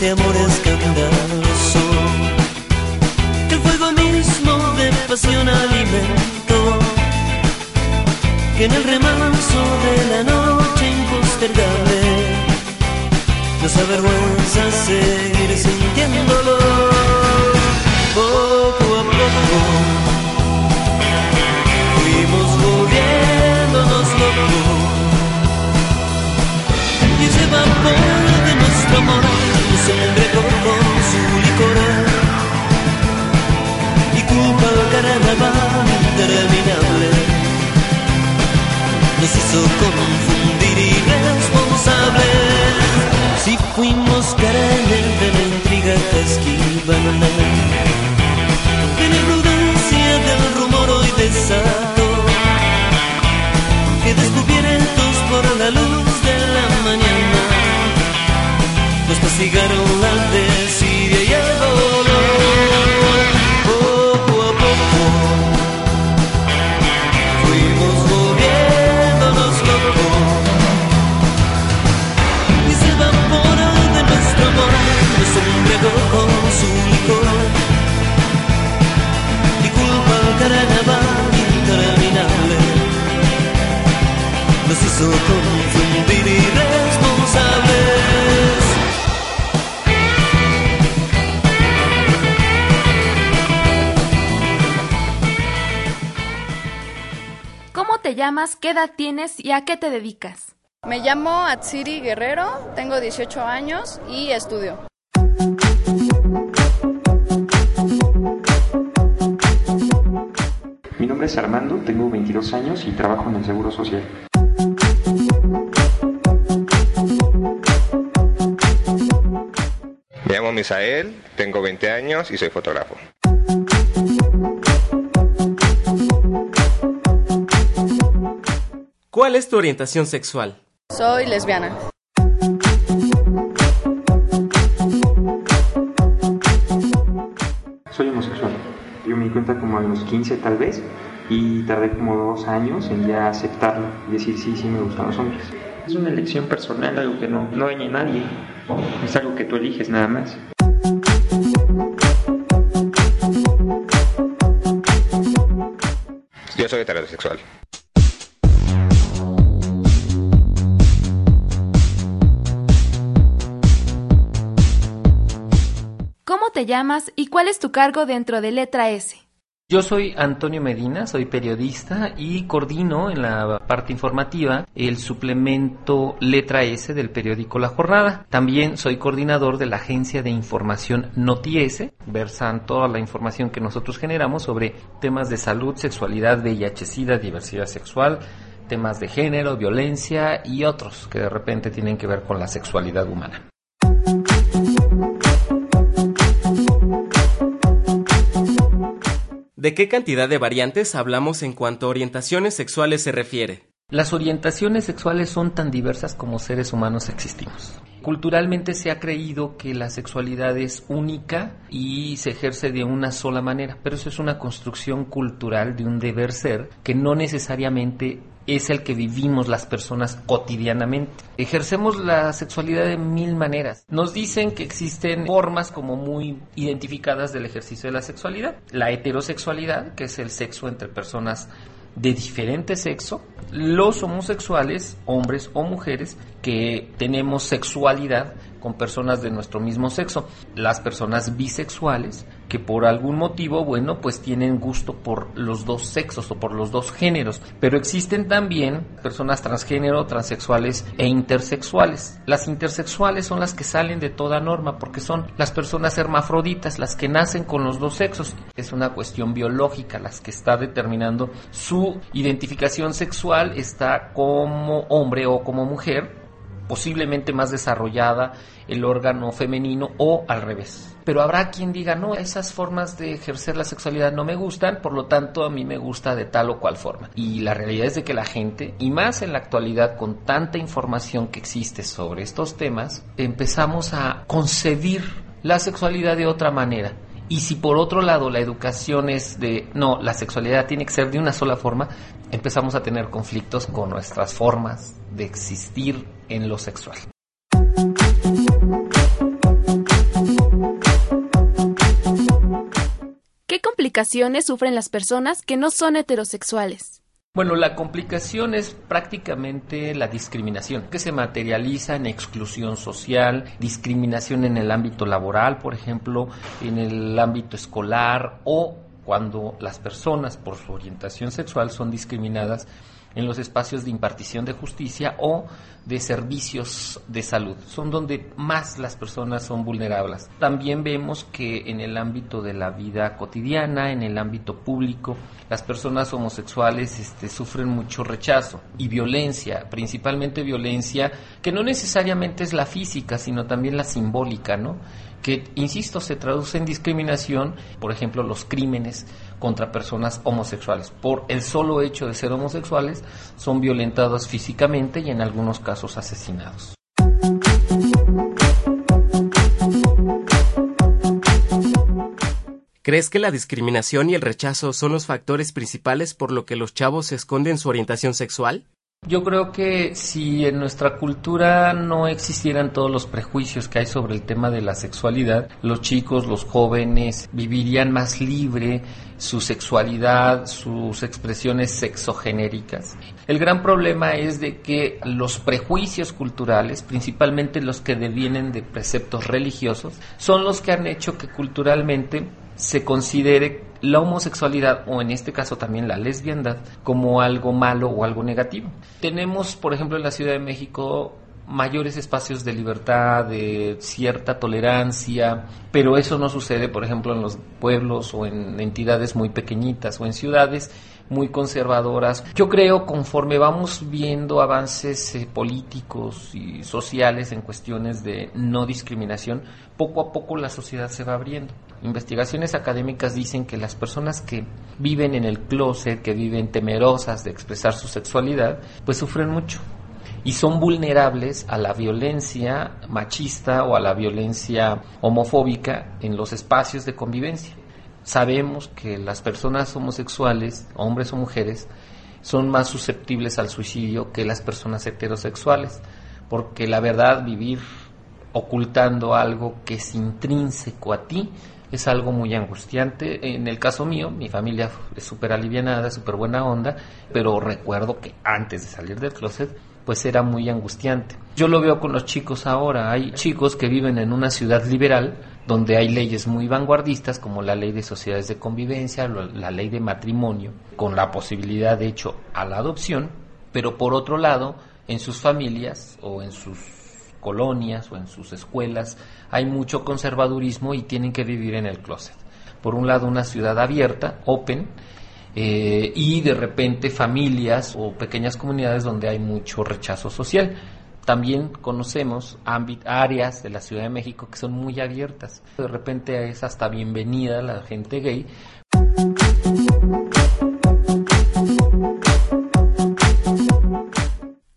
Este amor escandaloso. El fuego mismo de pasión alimento. Que en el remanso de la noche impostergable nos avergüenza seguir sintiéndolo. Poco a poco fuimos volviéndonos locos y ese vapor de nuestro amor nos embriagó con su licor y culpa al carnaval interminable. Nos hizo confundir irresponsables si fuimos carnes de la intriga que esquivan de la imprudencia del rumor hoy desato que descubiertos por la luz castigaron la desidia y el dolor. Poco a poco fuimos volviéndonos locos. Y se evapora de nuestro amor nos embriagó con su licor y culpa al carnaval interminable nos hizo confundir llamas? ¿Qué edad tienes? ¿Y a qué te dedicas? Me llamo Atsiri Guerrero, tengo 18 años y estudio. Mi nombre es Armando, tengo 22 años y trabajo en el Seguro Social. Me llamo Misael, tengo 20 años y soy fotógrafo. ¿Cuál es tu orientación sexual? Soy lesbiana. Soy homosexual. Yo me di cuenta como a los 15 tal vez y tardé como dos años en ya aceptarlo y decir sí, sí me gustan los hombres. Es una elección personal, algo que no, no daña a nadie. Es algo que tú eliges nada más. Yo soy heterosexual. Llamas y cuál es tu cargo dentro de Letra S? Yo soy Antonio Medina, soy periodista y coordino en la parte informativa el suplemento Letra S del periódico La Jornada. También soy coordinador de la agencia de información NotiS, versan toda la información que nosotros generamos sobre temas de salud, sexualidad, VIH, SIDA, diversidad sexual, temas de género, violencia y otros que de repente tienen que ver con la sexualidad humana. ¿De qué cantidad de variantes hablamos en cuanto a orientaciones sexuales se refiere? Las orientaciones sexuales son tan diversas como seres humanos existimos. Culturalmente se ha creído que la sexualidad es única y se ejerce de una sola manera, pero eso es una construcción cultural de un deber ser que no necesariamente es el que vivimos las personas cotidianamente. Ejercemos la sexualidad de mil maneras. Nos dicen que existen formas como muy identificadas del ejercicio de la sexualidad. La heterosexualidad, que es el sexo entre personas de diferente sexo, los homosexuales, hombres o mujeres, que tenemos sexualidad con personas de nuestro mismo sexo, las personas bisexuales, que por algún motivo, bueno, pues tienen gusto por los dos sexos o por los dos géneros. Pero existen también personas transgénero, transexuales e intersexuales. Las intersexuales son las que salen de toda norma porque son las personas hermafroditas, las que nacen con los dos sexos. Es una cuestión biológica las que está determinando su identificación sexual, está como hombre o como mujer, posiblemente más desarrollada el órgano femenino o al revés. Pero habrá quien diga, no, esas formas de ejercer la sexualidad no me gustan, por lo tanto a mí me gusta de tal o cual forma. Y la realidad es de que la gente, y más en la actualidad con tanta información que existe sobre estos temas, empezamos a concebir la sexualidad de otra manera. Y si por otro lado la educación es de, no, la sexualidad tiene que ser de una sola forma, empezamos a tener conflictos con nuestras formas de existir en lo sexual. ¿Qué complicaciones sufren las personas que no son heterosexuales? Bueno, la complicación es prácticamente la discriminación, que se materializa en exclusión social, discriminación en el ámbito laboral, por ejemplo, en el ámbito escolar o cuando las personas por su orientación sexual son discriminadas en los espacios de impartición de justicia o de servicios de salud. Son donde más las personas son vulnerables. También vemos que en el ámbito de la vida cotidiana, en el ámbito público, las personas homosexuales este, sufren mucho rechazo y violencia, principalmente violencia que no necesariamente es la física, sino también la simbólica, ¿no? que, insisto, se traduce en discriminación, por ejemplo, los crímenes contra personas homosexuales. Por el solo hecho de ser homosexuales, son violentados físicamente y en algunos casos asesinados. ¿Crees que la discriminación y el rechazo son los factores principales por lo que los chavos esconden su orientación sexual? Yo creo que si en nuestra cultura no existieran todos los prejuicios que hay sobre el tema de la sexualidad, los chicos, los jóvenes vivirían más libre su sexualidad, sus expresiones sexogenéricas. El gran problema es de que los prejuicios culturales, principalmente los que devienen de preceptos religiosos, son los que han hecho que culturalmente se considere la homosexualidad o en este caso también la lesbiandad como algo malo o algo negativo. Tenemos, por ejemplo, en la Ciudad de México mayores espacios de libertad, de cierta tolerancia, pero eso no sucede, por ejemplo, en los pueblos o en entidades muy pequeñitas o en ciudades muy conservadoras. Yo creo conforme vamos viendo avances eh, políticos y sociales en cuestiones de no discriminación, poco a poco la sociedad se va abriendo. Investigaciones académicas dicen que las personas que viven en el closet, que viven temerosas de expresar su sexualidad, pues sufren mucho y son vulnerables a la violencia machista o a la violencia homofóbica en los espacios de convivencia. Sabemos que las personas homosexuales, hombres o mujeres, son más susceptibles al suicidio que las personas heterosexuales, porque la verdad vivir ocultando algo que es intrínseco a ti es algo muy angustiante. En el caso mío, mi familia es súper alivianada, súper buena onda, pero recuerdo que antes de salir del closet pues era muy angustiante. Yo lo veo con los chicos ahora. Hay chicos que viven en una ciudad liberal donde hay leyes muy vanguardistas como la ley de sociedades de convivencia, la ley de matrimonio, con la posibilidad de hecho a la adopción, pero por otro lado, en sus familias o en sus colonias o en sus escuelas hay mucho conservadurismo y tienen que vivir en el closet. Por un lado, una ciudad abierta, open, eh, y de repente familias o pequeñas comunidades donde hay mucho rechazo social. También conocemos áreas de la Ciudad de México que son muy abiertas. De repente es hasta bienvenida la gente gay.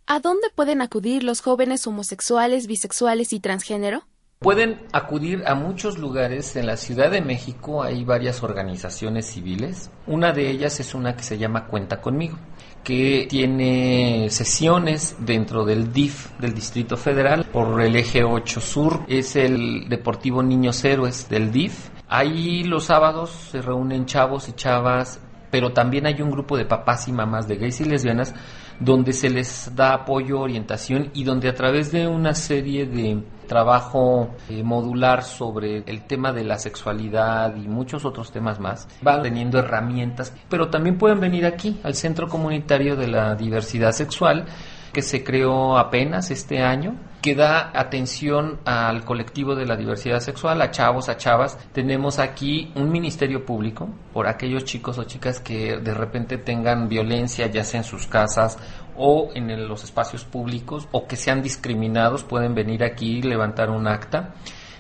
¿A dónde pueden acudir los jóvenes homosexuales, bisexuales y transgénero? Pueden acudir a muchos lugares. En la Ciudad de México hay varias organizaciones civiles. Una de ellas es una que se llama Cuenta conmigo, que tiene sesiones dentro del DIF del Distrito Federal por el eje 8 Sur. Es el Deportivo Niños Héroes del DIF. Ahí los sábados se reúnen chavos y chavas, pero también hay un grupo de papás y mamás de gays y lesbianas donde se les da apoyo, orientación y donde a través de una serie de trabajo eh, modular sobre el tema de la sexualidad y muchos otros temas más. Van teniendo herramientas, pero también pueden venir aquí al Centro Comunitario de la Diversidad Sexual que se creó apenas este año, que da atención al colectivo de la diversidad sexual, a chavos, a chavas. Tenemos aquí un ministerio público por aquellos chicos o chicas que de repente tengan violencia, ya sea en sus casas o en los espacios públicos, o que sean discriminados, pueden venir aquí y levantar un acta.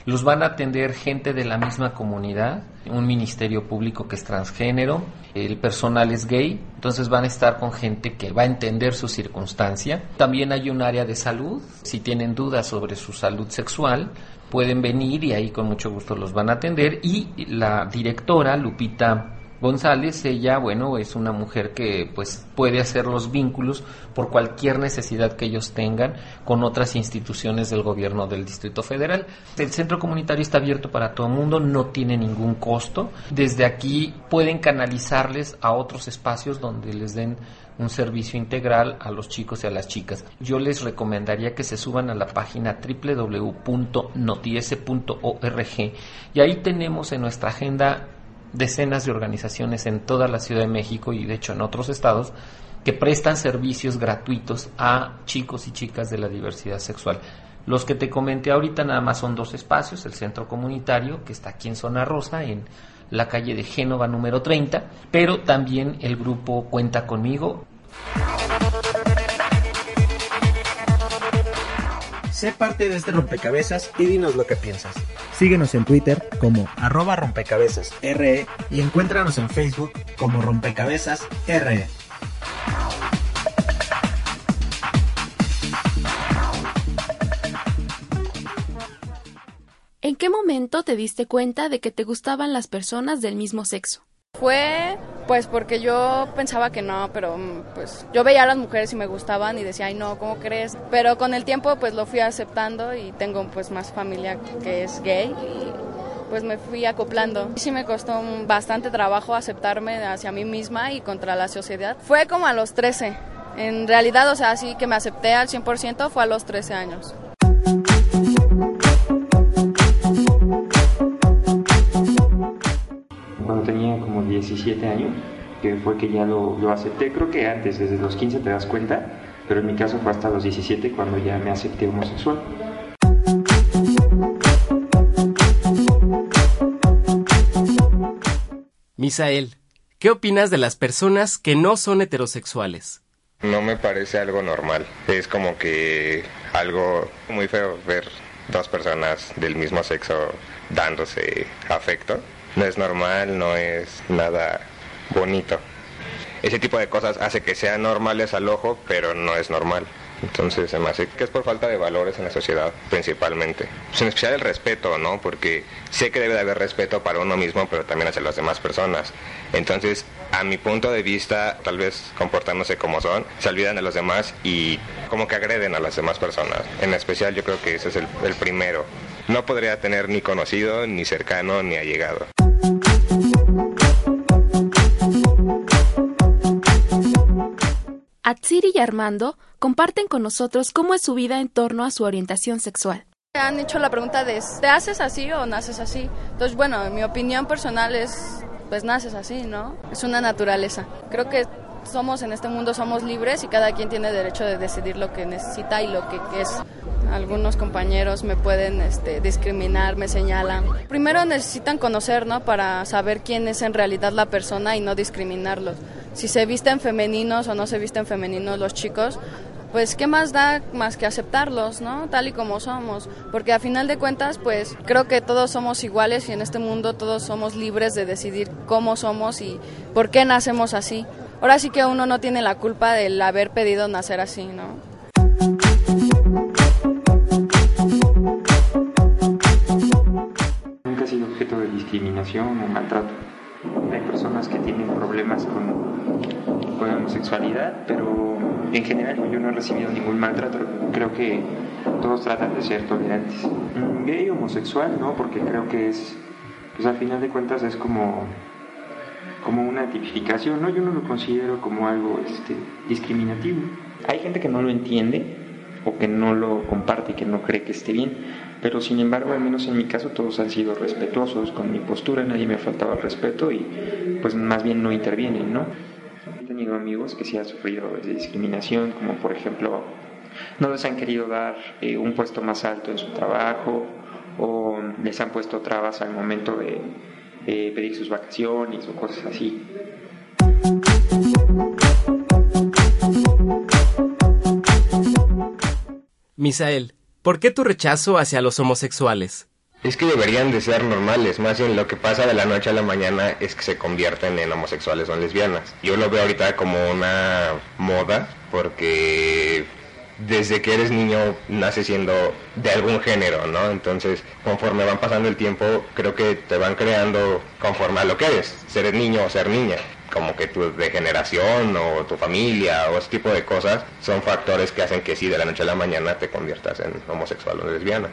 Los van a atender gente de la misma comunidad, un ministerio público que es transgénero, el personal es gay, entonces van a estar con gente que va a entender su circunstancia. También hay un área de salud, si tienen dudas sobre su salud sexual, pueden venir y ahí con mucho gusto los van a atender. Y la directora, Lupita González, ella, bueno, es una mujer que pues puede hacer los vínculos por cualquier necesidad que ellos tengan con otras instituciones del gobierno del Distrito Federal. El centro comunitario está abierto para todo el mundo, no tiene ningún costo. Desde aquí pueden canalizarles a otros espacios donde les den un servicio integral a los chicos y a las chicas. Yo les recomendaría que se suban a la página www.notiese.org y ahí tenemos en nuestra agenda decenas de organizaciones en toda la Ciudad de México y de hecho en otros estados que prestan servicios gratuitos a chicos y chicas de la diversidad sexual. Los que te comenté ahorita nada más son dos espacios, el centro comunitario, que está aquí en Zona Rosa, en la calle de Génova número 30, pero también el grupo Cuenta conmigo. Sé parte de este rompecabezas y dinos lo que piensas. Síguenos en Twitter como arroba rompecabezas RE y encuéntranos en Facebook como rompecabezas RE. ¿En qué momento te diste cuenta de que te gustaban las personas del mismo sexo? Fue pues porque yo pensaba que no, pero pues yo veía a las mujeres y me gustaban y decía, ay no, ¿cómo crees? Pero con el tiempo pues lo fui aceptando y tengo pues más familia que es gay y pues me fui acoplando. Sí me costó bastante trabajo aceptarme hacia mí misma y contra la sociedad. Fue como a los 13. En realidad, o sea, así que me acepté al 100% fue a los 13 años. 17 años, que fue que ya lo, lo acepté, creo que antes, desde los 15 te das cuenta, pero en mi caso fue hasta los 17 cuando ya me acepté homosexual. Misael, ¿qué opinas de las personas que no son heterosexuales? No me parece algo normal. Es como que algo muy feo ver dos personas del mismo sexo dándose afecto. No es normal, no es nada bonito. Ese tipo de cosas hace que sean normales al ojo, pero no es normal. Entonces se me que es por falta de valores en la sociedad, principalmente. Pues en especial el respeto, ¿no? Porque sé que debe de haber respeto para uno mismo, pero también hacia las demás personas. Entonces, a mi punto de vista, tal vez comportándose como son, se olvidan de los demás y como que agreden a las demás personas. En especial yo creo que ese es el, el primero. No podría tener ni conocido, ni cercano, ni allegado. Atsiri y Armando comparten con nosotros cómo es su vida en torno a su orientación sexual. Me han hecho la pregunta de, ¿te haces así o naces así? Entonces, bueno, mi opinión personal es, pues naces así, ¿no? Es una naturaleza. Creo que somos en este mundo, somos libres y cada quien tiene derecho de decidir lo que necesita y lo que es. Algunos compañeros me pueden este, discriminar, me señalan. Primero necesitan conocer, ¿no? Para saber quién es en realidad la persona y no discriminarlos. Si se visten femeninos o no se visten femeninos los chicos, pues qué más da más que aceptarlos, ¿no? Tal y como somos, porque a final de cuentas, pues creo que todos somos iguales y en este mundo todos somos libres de decidir cómo somos y por qué nacemos así. Ahora sí que uno no tiene la culpa del haber pedido nacer así, ¿no? Nunca he sido objeto de discriminación o maltrato. Hay personas que tienen problemas con, con homosexualidad, pero en general yo no he recibido ningún maltrato. Creo que todos tratan de ser tolerantes. Mm, Gay, homosexual, no, porque creo que es, pues al final de cuentas es como, como una tipificación, ¿no? Yo no lo considero como algo este, discriminativo. Hay gente que no lo entiende o que no lo comparte y que no cree que esté bien, Pero sin embargo, al menos en mi caso, todos han sido respetuosos con mi postura, nadie me ha faltado el respeto y pues más bien no intervienen, ¿no? He tenido amigos que sí han sufrido discriminación, como por ejemplo, no les han querido dar eh, un puesto más alto en su trabajo o les han puesto trabas al momento de eh, pedir sus vacaciones o cosas así. Misael, ¿por qué tu rechazo hacia los homosexuales? Es que deberían de ser normales, más bien lo que pasa de la noche a la mañana es que se convierten en homosexuales o en lesbianas. Yo lo veo ahorita como una moda porque desde que eres niño naces siendo de algún género, ¿no? Entonces, conforme van pasando el tiempo, creo que te van creando conforme a lo que eres, ser niño o ser niña. Como que tu degeneración o tu familia o ese tipo de cosas son factores que hacen que sí, de la noche a la mañana te conviertas en homosexual o lesbiana.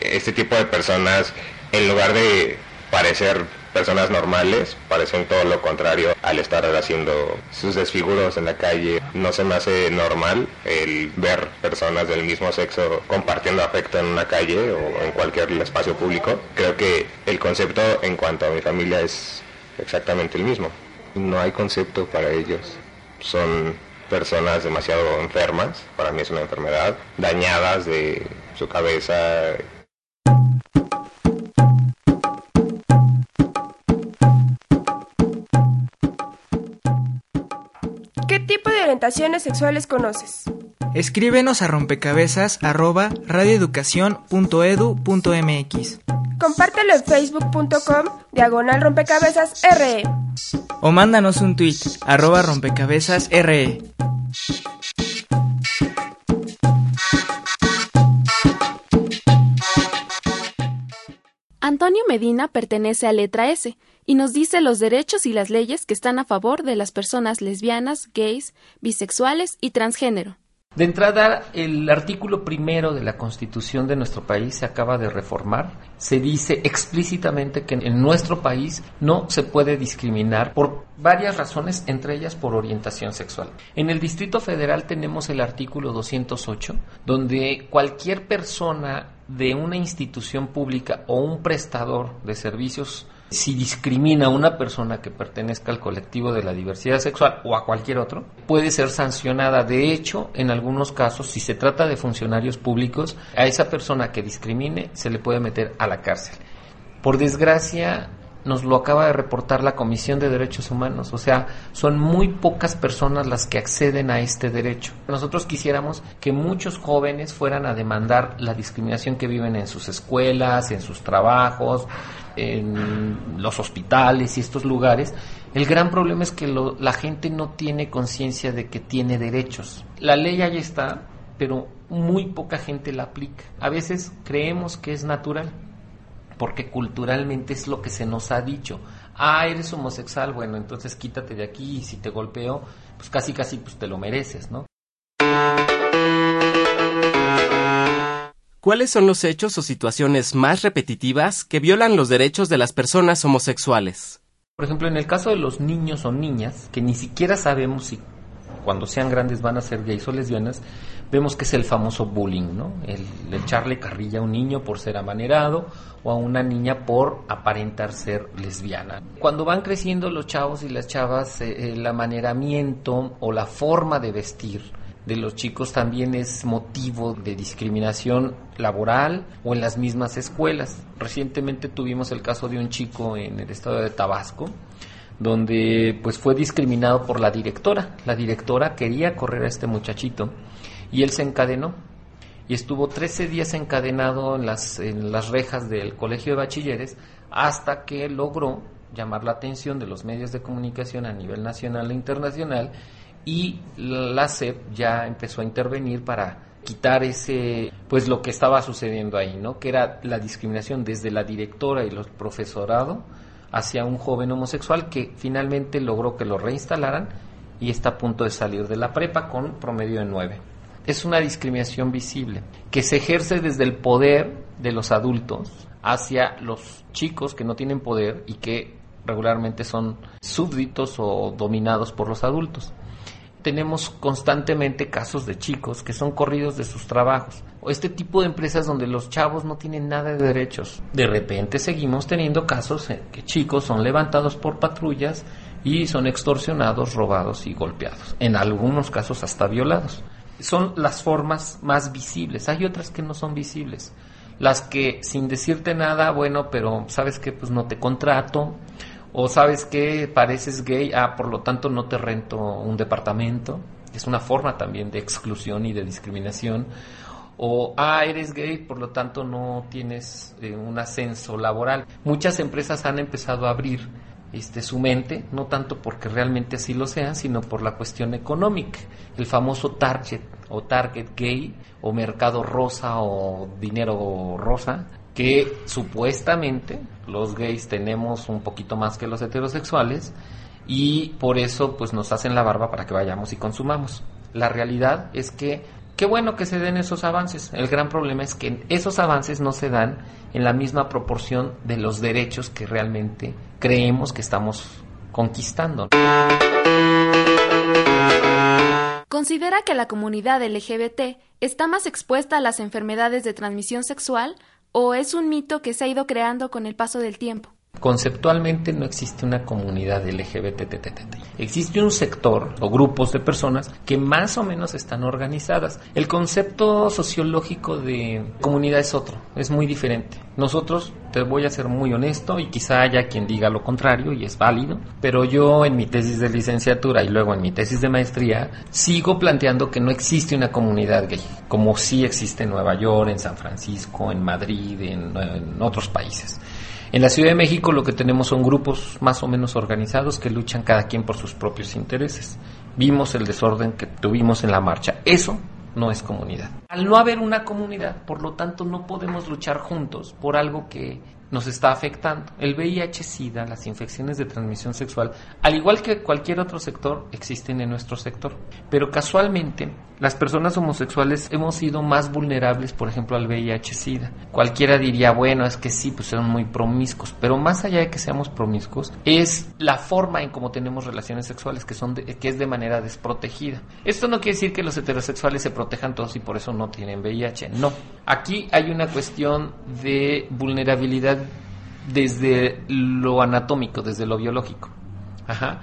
Este tipo de personas, en lugar de parecer personas normales parecen todo lo contrario al estar haciendo sus desfiguros en la calle. No se me hace normal el ver personas del mismo sexo compartiendo afecto en una calle o en cualquier espacio público. Creo que el concepto en cuanto a mi familia es exactamente el mismo. No hay concepto para ellos. Son personas demasiado enfermas, para mí es una enfermedad, dañadas de su cabeza, orientaciones sexuales conoces? Escríbenos a rompecabezas arroba radioeducación.edu.mx Compártelo en facebook.com diagonal rompecabezas RE. O mándanos un tweet arroba rompecabezas RE. Antonio Medina pertenece a Letra S y nos dice los derechos y las leyes que están a favor de las personas lesbianas, gays, bisexuales y transgénero. De entrada, el artículo primero de la Constitución de nuestro país se acaba de reformar. Se dice explícitamente que en nuestro país no se puede discriminar por varias razones, entre ellas por orientación sexual. En el Distrito Federal tenemos el artículo 208, donde cualquier persona de una institución pública o un prestador de servicios si discrimina a una persona que pertenezca al colectivo de la diversidad sexual o a cualquier otro, puede ser sancionada. De hecho, en algunos casos, si se trata de funcionarios públicos, a esa persona que discrimine se le puede meter a la cárcel. Por desgracia, nos lo acaba de reportar la Comisión de Derechos Humanos. O sea, son muy pocas personas las que acceden a este derecho. Nosotros quisiéramos que muchos jóvenes fueran a demandar la discriminación que viven en sus escuelas, en sus trabajos, en los hospitales y estos lugares. El gran problema es que la gente no tiene conciencia de que tiene derechos. La ley ahí está, pero muy poca gente la aplica. A veces creemos que es natural porque culturalmente es lo que se nos ha dicho. Ah, eres homosexual, bueno, entonces quítate de aquí y si te golpeo, pues casi casi pues te lo mereces, ¿no? ¿Cuáles son los hechos o situaciones más repetitivas que violan los derechos de las personas homosexuales? Por ejemplo, en el caso de los niños o niñas, que ni siquiera sabemos si cuando sean grandes van a ser gays o lesbianas, vemos que es el famoso bullying, ¿no? El, echarle carrilla a un niño por ser amanerado o a una niña por aparentar ser lesbiana. Cuando van creciendo los chavos y las chavas, eh, el amaneramiento o la forma de vestir de los chicos también es motivo de discriminación laboral o en las mismas escuelas. Recientemente tuvimos el caso de un chico en el estado de Tabasco donde pues fue discriminado por la directora. La directora quería correr a este muchachito y él se encadenó y estuvo 13 días encadenado en las, en las rejas del colegio de bachilleres hasta que logró llamar la atención de los medios de comunicación a nivel nacional e internacional y la SEP ya empezó a intervenir para quitar ese pues lo que estaba sucediendo ahí, ¿no? Que era la discriminación desde la directora y los profesorado hacia un joven homosexual que finalmente logró que lo reinstalaran y está a punto de salir de la prepa con promedio de 9. Es una discriminación visible que se ejerce desde el poder de los adultos hacia los chicos que no tienen poder y que regularmente son súbditos o dominados por los adultos. Tenemos constantemente casos de chicos que son corridos de sus trabajos. O este tipo de empresas donde los chavos no tienen nada de derechos. De repente seguimos teniendo casos en que chicos son levantados por patrullas y son extorsionados, robados y golpeados. En algunos casos hasta violados. Son las formas más visibles. Hay otras que no son visibles. Las que sin decirte nada, bueno, pero sabes que pues no te contrato o sabes que pareces gay, ah, por lo tanto no te rento un departamento. Es una forma también de exclusión y de discriminación. O, ah, eres gay, por lo tanto no tienes eh, un ascenso laboral. Muchas empresas han empezado a abrir este, su mente, no tanto porque realmente así lo sean, sino por la cuestión económica. El famoso target o target gay o mercado rosa o dinero rosa que supuestamente los gays tenemos un poquito más que los heterosexuales y por eso pues nos hacen la barba para que vayamos y consumamos. La realidad es que qué bueno que se den esos avances. El gran problema es que esos avances no se dan en la misma proporción de los derechos que realmente creemos que estamos conquistando. ¿Considera que la comunidad LGBT está más expuesta a las enfermedades de transmisión sexual o es un mito que se ha ido creando con el paso del tiempo? Conceptualmente no existe una comunidad LGBT. Existe un sector o grupos de personas que más o menos están organizadas. El concepto sociológico de comunidad es otro, es muy diferente. Nosotros, te voy a ser muy honesto y quizá haya quien diga lo contrario y es válido, pero yo en mi tesis de licenciatura y luego en mi tesis de maestría sigo planteando que no existe una comunidad gay, como sí existe en Nueva York, en San Francisco, en Madrid, en otros países. En la Ciudad de México lo que tenemos son grupos más o menos organizados que luchan cada quien por sus propios intereses. Vimos el desorden que tuvimos en la marcha. Eso no es comunidad. Al no haber una comunidad, por lo tanto, no podemos luchar juntos por algo que nos está afectando. El VIH-Sida, las infecciones de transmisión sexual, al igual que cualquier otro sector, existen en nuestro sector. Pero casualmente, las personas homosexuales hemos sido más vulnerables, por ejemplo, al VIH-Sida. Cualquiera diría, bueno, es que sí, pues son muy promiscuos. Pero más allá de que seamos promiscuos, es la forma en cómo tenemos relaciones sexuales que, son que es de manera desprotegida. Esto no quiere decir que los heterosexuales se protejan todos y por eso no tienen VIH. No. Aquí hay una cuestión de vulnerabilidad desde lo anatómico, desde lo biológico. Ajá.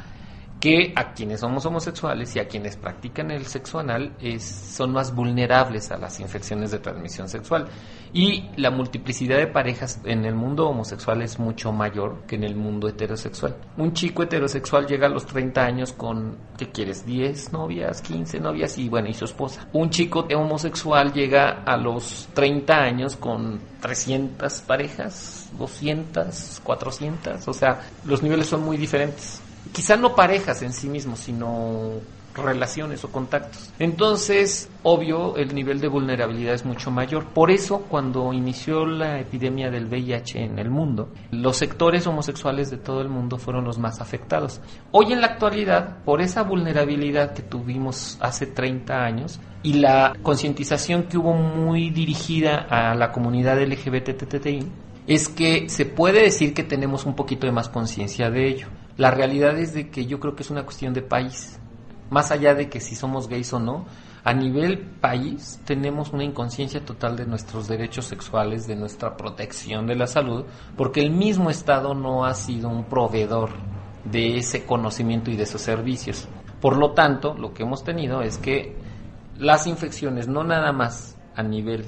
Que a quienes somos homosexuales y a quienes practican el sexo anal son más vulnerables a las infecciones de transmisión sexual. Y la multiplicidad de parejas en el mundo homosexual es mucho mayor que en el mundo heterosexual. Un chico heterosexual llega a los 30 años con, ¿qué quieres? 10 novias, 15 novias y bueno, y su esposa. Un chico homosexual llega a los 30 años con 300 parejas, 200, 400, o sea, los niveles son muy diferentes. Quizá no parejas en sí mismos, sino relaciones o contactos. Entonces, obvio, el nivel de vulnerabilidad es mucho mayor. Por eso, cuando inició la epidemia del VIH en el mundo, los sectores homosexuales de todo el mundo fueron los más afectados. Hoy en la actualidad, por esa vulnerabilidad que tuvimos hace 30 años y la concientización que hubo muy dirigida a la comunidad LGBTTI, es que se puede decir que tenemos un poquito de más conciencia de ello. La realidad es de que yo creo que es una cuestión de país más allá de que si somos gays o no, a nivel país tenemos una inconsciencia total de nuestros derechos sexuales, de nuestra protección de la salud, porque el mismo Estado no ha sido un proveedor de ese conocimiento y de esos servicios. Por lo tanto, lo que hemos tenido es que las infecciones, no nada más a nivel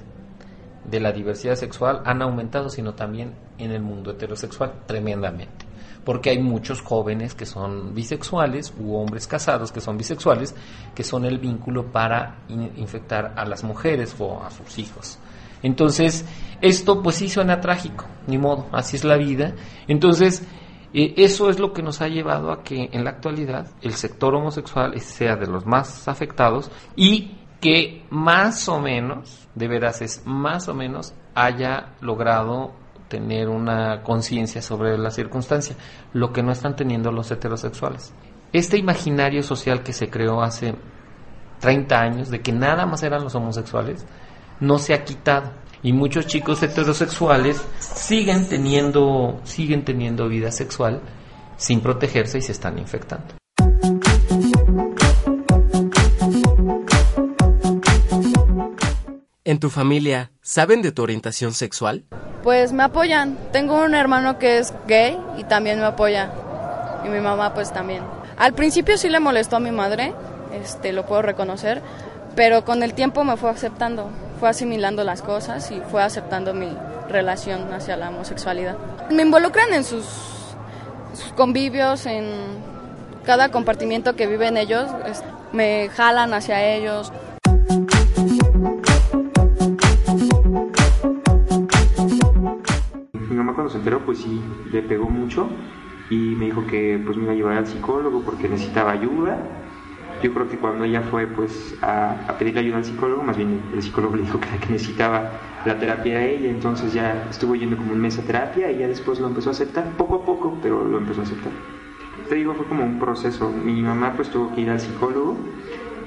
de la diversidad sexual, han aumentado, sino también en el mundo heterosexual tremendamente porque hay muchos jóvenes que son bisexuales u hombres casados que son bisexuales, que son el vínculo para infectar a las mujeres o a sus hijos. Entonces, esto pues sí suena trágico, ni modo, así es la vida. Entonces, eh, eso es lo que nos ha llevado a que en la actualidad el sector homosexual sea de los más afectados y que más o menos, de veras es más o menos, haya logrado tener una conciencia sobre la circunstancia, lo que no están teniendo los heterosexuales. Este imaginario social que se creó hace 30 años de que nada más eran los homosexuales, no se ha quitado. Y muchos chicos heterosexuales siguen teniendo, siguen teniendo vida sexual sin protegerse y se están infectando. ¿En tu familia saben de tu orientación sexual? Pues me apoyan. Tengo un hermano que es gay y también me apoya. Y mi mamá pues también. Al principio sí le molestó a mi madre, este, lo puedo reconocer, pero con el tiempo me fue aceptando, fue asimilando las cosas y fue aceptando mi relación hacia la homosexualidad. Me involucran en sus, sus convivios, en cada compartimiento que viven ellos, es- me jalan hacia ellos. Enteró pues sí le pegó mucho y me dijo que pues me iba a llevar al psicólogo porque necesitaba ayuda. Yo creo que cuando ella fue pues a, a pedirle ayuda al psicólogo, más bien el psicólogo le dijo que, que necesitaba la terapia a ella, entonces ya estuvo yendo como un mes a terapia y ya después lo empezó a aceptar, poco a poco, pero lo empezó a aceptar. Te digo, fue como un proceso. Mi mamá pues tuvo que ir al psicólogo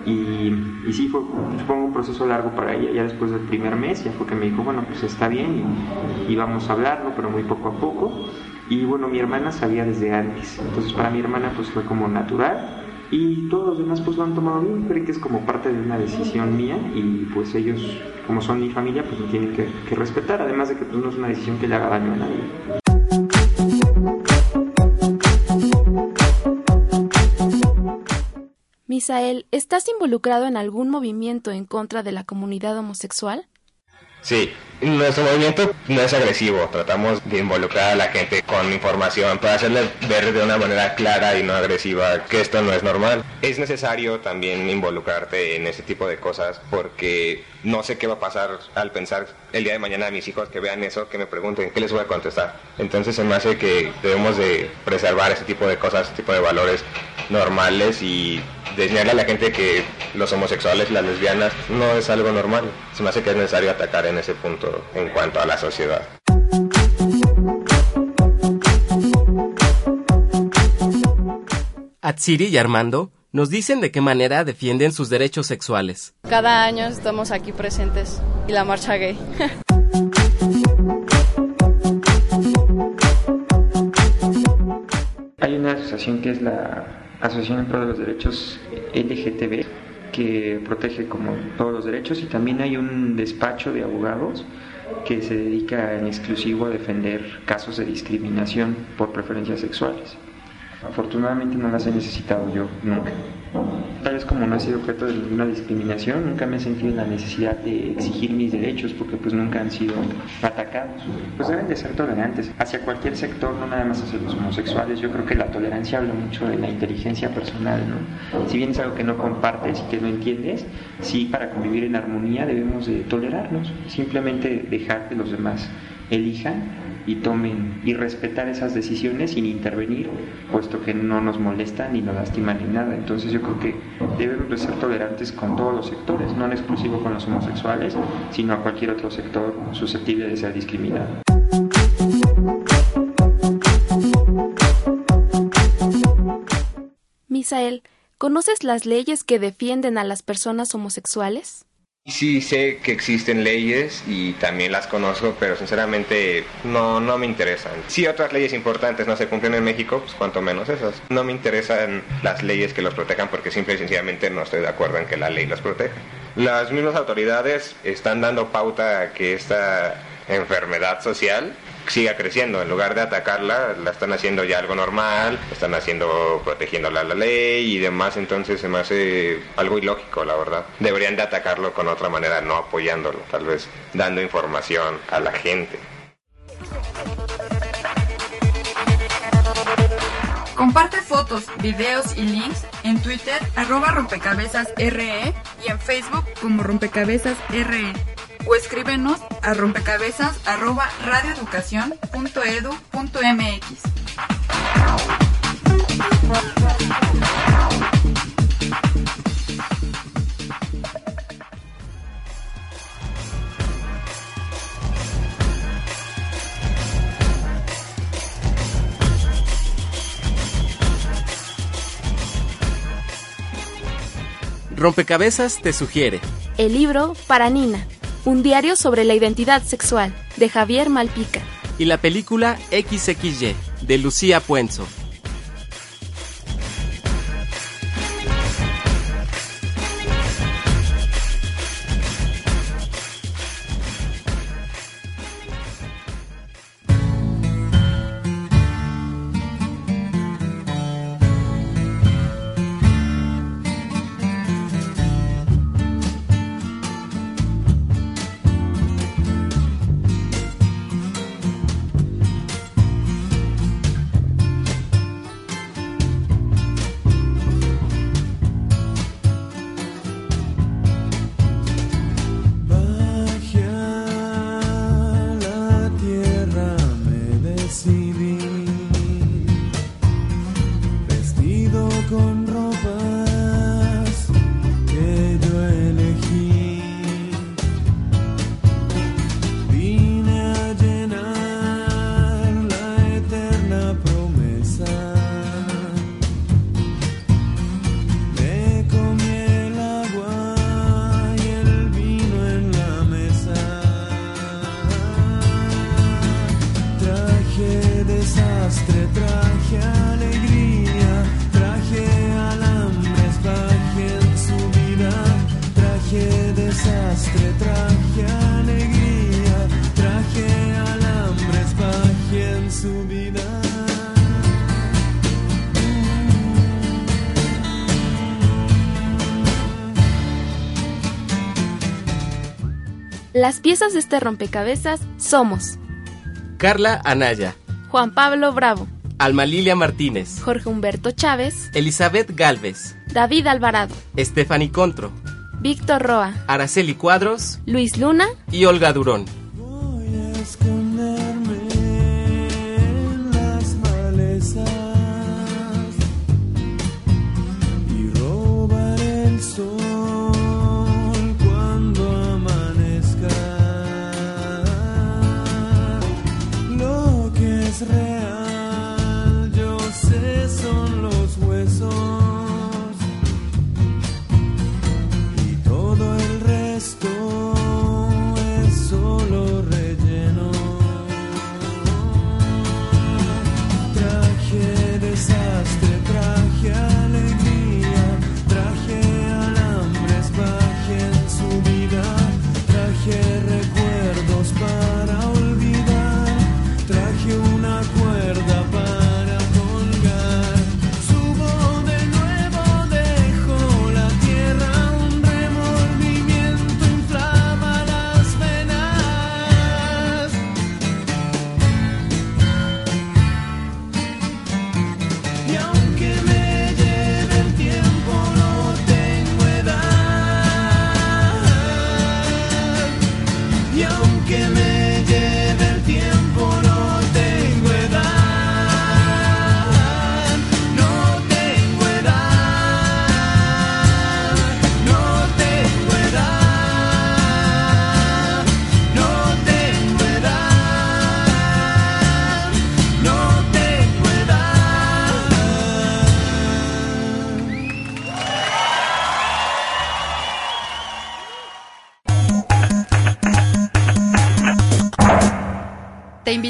y, y sí, fue supongo un proceso largo para ella. Ya después del primer mes, ya fue que me dijo, bueno, pues está bien y, y vamos a hablarlo, pero muy poco a poco. Y bueno, mi hermana sabía desde antes. Entonces para mi hermana pues fue como natural. Y todos los demás pues lo han tomado bien. Creo que es como parte de una decisión mía y pues ellos, como son mi familia, pues me tienen que, que respetar. Además de que pues no es una decisión que le haga daño a nadie. Misael, ¿estás involucrado en algún movimiento en contra de la comunidad homosexual? Sí, nuestro movimiento no es agresivo, tratamos de involucrar a la gente con información para hacerle ver de una manera clara y no agresiva que esto no es normal. Es necesario también involucrarte en ese tipo de cosas porque no sé qué va a pasar al pensar el día de mañana a mis hijos que vean eso, que me pregunten qué les voy a contestar. Entonces se me hace que debemos de preservar ese tipo de cosas, ese tipo de valores normales y enseñarle a la gente que los homosexuales, las lesbianas, no es algo normal. Se me hace que es necesario atacar en ese punto en cuanto a la sociedad. Atsiri y Armando nos dicen de qué manera defienden sus derechos sexuales. Cada año estamos aquí presentes y la marcha gay. Hay una asociación que es la Asociación de los Derechos LGTB que protege como todos los derechos y también hay un despacho de abogados que se dedica en exclusivo a defender casos de discriminación por preferencias sexuales. Afortunadamente no las he necesitado yo nunca. Tal vez como no he sido objeto de ninguna discriminación, nunca me he sentido en la necesidad de exigir mis derechos porque pues nunca han sido atacados. Pues deben de ser tolerantes hacia cualquier sector, no nada más hacia los homosexuales. Yo creo que la tolerancia habla mucho de la inteligencia personal, ¿no? Si bien es algo que no compartes y que no entiendes, sí para convivir en armonía debemos de tolerarnos, simplemente dejar que los demás elijan y tomen y respetar esas decisiones sin intervenir, puesto que no nos molestan ni nos lastiman ni nada. Entonces yo creo que debemos de ser tolerantes con todos los sectores, no en exclusivo con los homosexuales, sino a cualquier otro sector susceptible de ser discriminado. Misael, ¿conoces las leyes que defienden a las personas homosexuales? Sí sé que existen leyes y también las conozco, pero sinceramente no, no me interesan. Si otras leyes importantes no se cumplen en México, pues cuanto menos esas. No me interesan las leyes que los protejan porque simple y sencillamente no estoy de acuerdo en que la ley los proteja. Las mismas autoridades están dando pauta a que esta enfermedad social siga creciendo. En lugar de atacarla, la están haciendo ya algo normal, están haciendo, protegiéndola la ley y demás, entonces se me hace algo ilógico, la verdad. Deberían de atacarlo con otra manera, no apoyándolo, tal vez dando información a la gente. Comparte fotos, videos y links en Twitter arroba rompecabezas RE y en Facebook como rompecabezas RE. O escríbenos a rompecabezas arroba radioeducación.edu.mx. Rompecabezas te sugiere. El libro Para Nina, un diario sobre la identidad sexual, de Javier Malpica. Y la película XXY, de Lucía Puenzo. Las piezas de este rompecabezas somos Carla Anaya, Juan Pablo Bravo, Alma Lilia Martínez, Jorge Humberto Chávez, Elizabeth Galvez, David Alvarado, Stephanie Contro, Víctor Roa, Araceli Cuadros Luis Luna y Olga Durón.